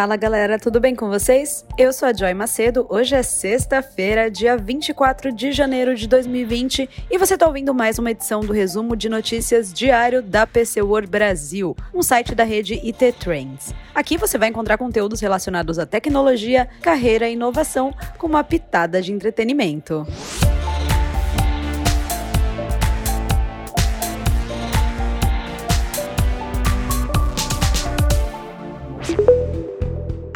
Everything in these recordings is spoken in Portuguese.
Fala galera, tudo bem com vocês? Eu sou a Joy Macedo, hoje é sexta-feira, dia 24 de janeiro de 2020 e você está ouvindo mais uma edição do resumo de notícias diário da PC World Brasil, um site da rede IT Trends. Aqui você vai encontrar conteúdos relacionados à tecnologia, carreira e inovação com uma pitada de entretenimento.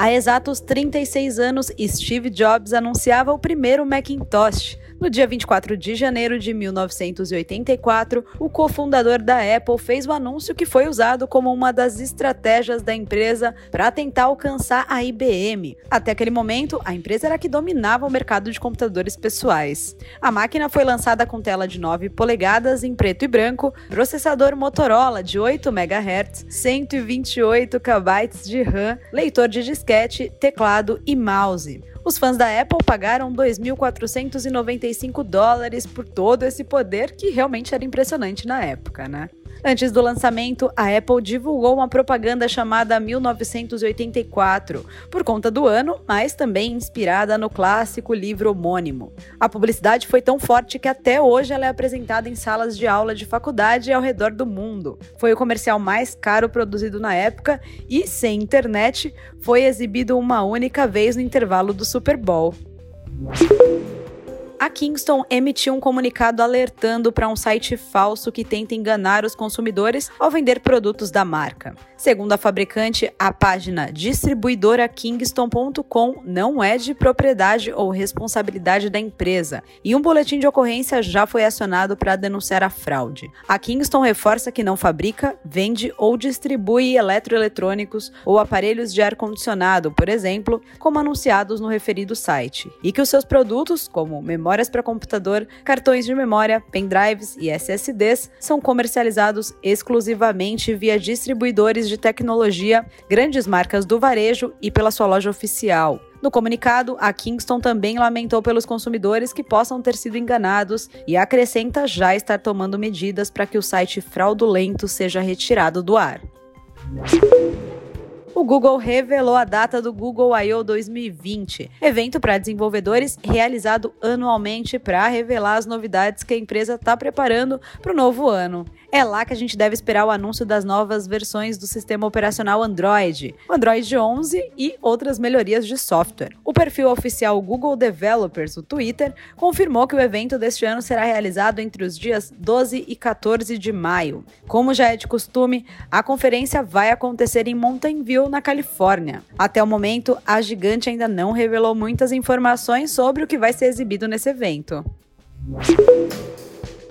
Há exatos 36 anos, Steve Jobs anunciava o primeiro Macintosh, no dia 24 de janeiro de 1984, o cofundador da Apple fez o anúncio que foi usado como uma das estratégias da empresa para tentar alcançar a IBM. Até aquele momento, a empresa era que dominava o mercado de computadores pessoais. A máquina foi lançada com tela de 9 polegadas em preto e branco, processador Motorola de 8 MHz, 128 KB de RAM, leitor de disquete, teclado e mouse. Os fãs da Apple pagaram 2.495 dólares por todo esse poder que realmente era impressionante na época, né? Antes do lançamento, a Apple divulgou uma propaganda chamada 1984, por conta do ano, mas também inspirada no clássico livro homônimo. A publicidade foi tão forte que até hoje ela é apresentada em salas de aula de faculdade ao redor do mundo. Foi o comercial mais caro produzido na época e, sem internet, foi exibido uma única vez no intervalo do Super Bowl a Kingston emitiu um comunicado alertando para um site falso que tenta enganar os consumidores ao vender produtos da marca. Segundo a fabricante, a página distribuidorakingston.com não é de propriedade ou responsabilidade da empresa e um boletim de ocorrência já foi acionado para denunciar a fraude. A Kingston reforça que não fabrica, vende ou distribui eletroeletrônicos ou aparelhos de ar-condicionado, por exemplo, como anunciados no referido site, e que os seus produtos, como memória memórias para computador, cartões de memória, pendrives e SSDs são comercializados exclusivamente via distribuidores de tecnologia, grandes marcas do varejo e pela sua loja oficial. No comunicado, a Kingston também lamentou pelos consumidores que possam ter sido enganados e acrescenta já estar tomando medidas para que o site fraudulento seja retirado do ar o Google revelou a data do Google I.O. 2020, evento para desenvolvedores realizado anualmente para revelar as novidades que a empresa está preparando para o novo ano. É lá que a gente deve esperar o anúncio das novas versões do sistema operacional Android, o Android 11 e outras melhorias de software. O perfil oficial Google Developers, o Twitter, confirmou que o evento deste ano será realizado entre os dias 12 e 14 de maio. Como já é de costume, a conferência vai acontecer em Mountain View, na Califórnia. Até o momento, a gigante ainda não revelou muitas informações sobre o que vai ser exibido nesse evento.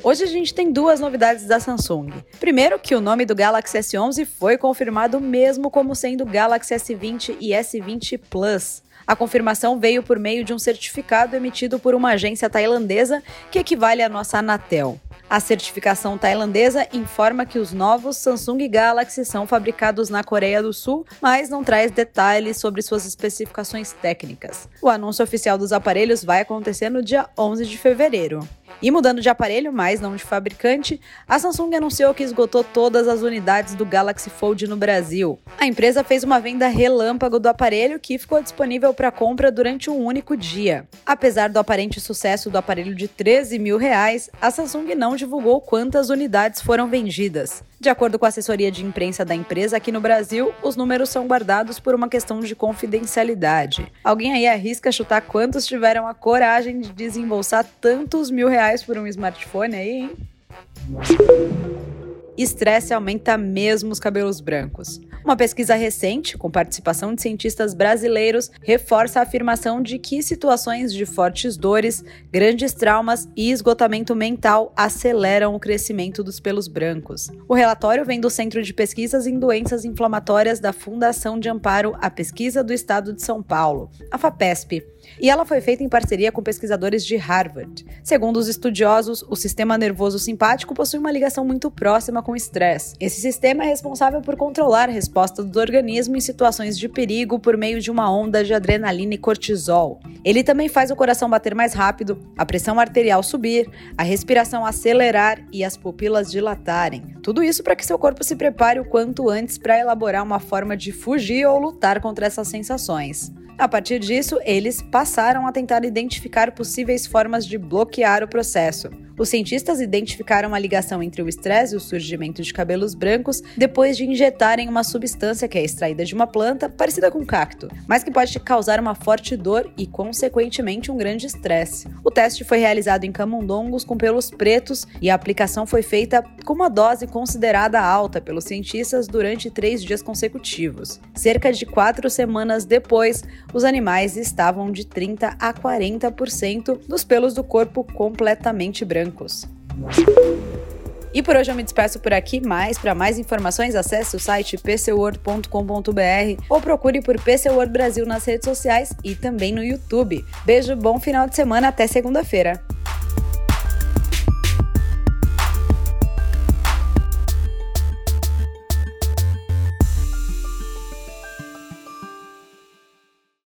Hoje a gente tem duas novidades da Samsung. Primeiro, que o nome do Galaxy S11 foi confirmado mesmo como sendo Galaxy S20 e S20 Plus. A confirmação veio por meio de um certificado emitido por uma agência tailandesa que equivale à nossa Anatel. A certificação tailandesa informa que os novos Samsung Galaxy são fabricados na Coreia do Sul, mas não traz detalhes sobre suas especificações técnicas. O anúncio oficial dos aparelhos vai acontecer no dia 11 de fevereiro. E mudando de aparelho, mas não de fabricante, a Samsung anunciou que esgotou todas as unidades do Galaxy Fold no Brasil. A empresa fez uma venda relâmpago do aparelho que ficou disponível para compra durante um único dia. Apesar do aparente sucesso do aparelho de 13 mil reais, a Samsung não divulgou quantas unidades foram vendidas. De acordo com a assessoria de imprensa da empresa aqui no Brasil, os números são guardados por uma questão de confidencialidade. Alguém aí arrisca chutar quantos tiveram a coragem de desembolsar tantos mil reais por um smartphone aí, hein? Estresse aumenta mesmo os cabelos brancos. Uma pesquisa recente, com participação de cientistas brasileiros, reforça a afirmação de que situações de fortes dores, grandes traumas e esgotamento mental aceleram o crescimento dos pelos brancos. O relatório vem do Centro de Pesquisas em Doenças Inflamatórias da Fundação de Amparo à Pesquisa do Estado de São Paulo, a FAPESP, e ela foi feita em parceria com pesquisadores de Harvard. Segundo os estudiosos, o sistema nervoso simpático possui uma ligação muito próxima com o estresse. Esse sistema é responsável por controlar a resposta do organismo em situações de perigo por meio de uma onda de adrenalina e cortisol. Ele também faz o coração bater mais rápido, a pressão arterial subir, a respiração acelerar e as pupilas dilatarem. Tudo isso para que seu corpo se prepare o quanto antes para elaborar uma forma de fugir ou lutar contra essas sensações. A partir disso, eles passaram a tentar identificar possíveis formas de bloquear o processo. Os cientistas identificaram a ligação entre o estresse e o surgimento de cabelos brancos depois de injetarem uma substância que é extraída de uma planta parecida com cacto, mas que pode causar uma forte dor e, consequentemente, um grande estresse. O teste foi realizado em camundongos com pelos pretos e a aplicação foi feita com uma dose considerada alta pelos cientistas durante três dias consecutivos. Cerca de quatro semanas depois, os animais estavam de 30 a 40% dos pelos do corpo completamente brancos brancos. E por hoje eu me despeço por aqui, mas para mais informações acesse o site pcword.com.br ou procure por PC Brasil nas redes sociais e também no YouTube. Beijo, bom final de semana, até segunda-feira.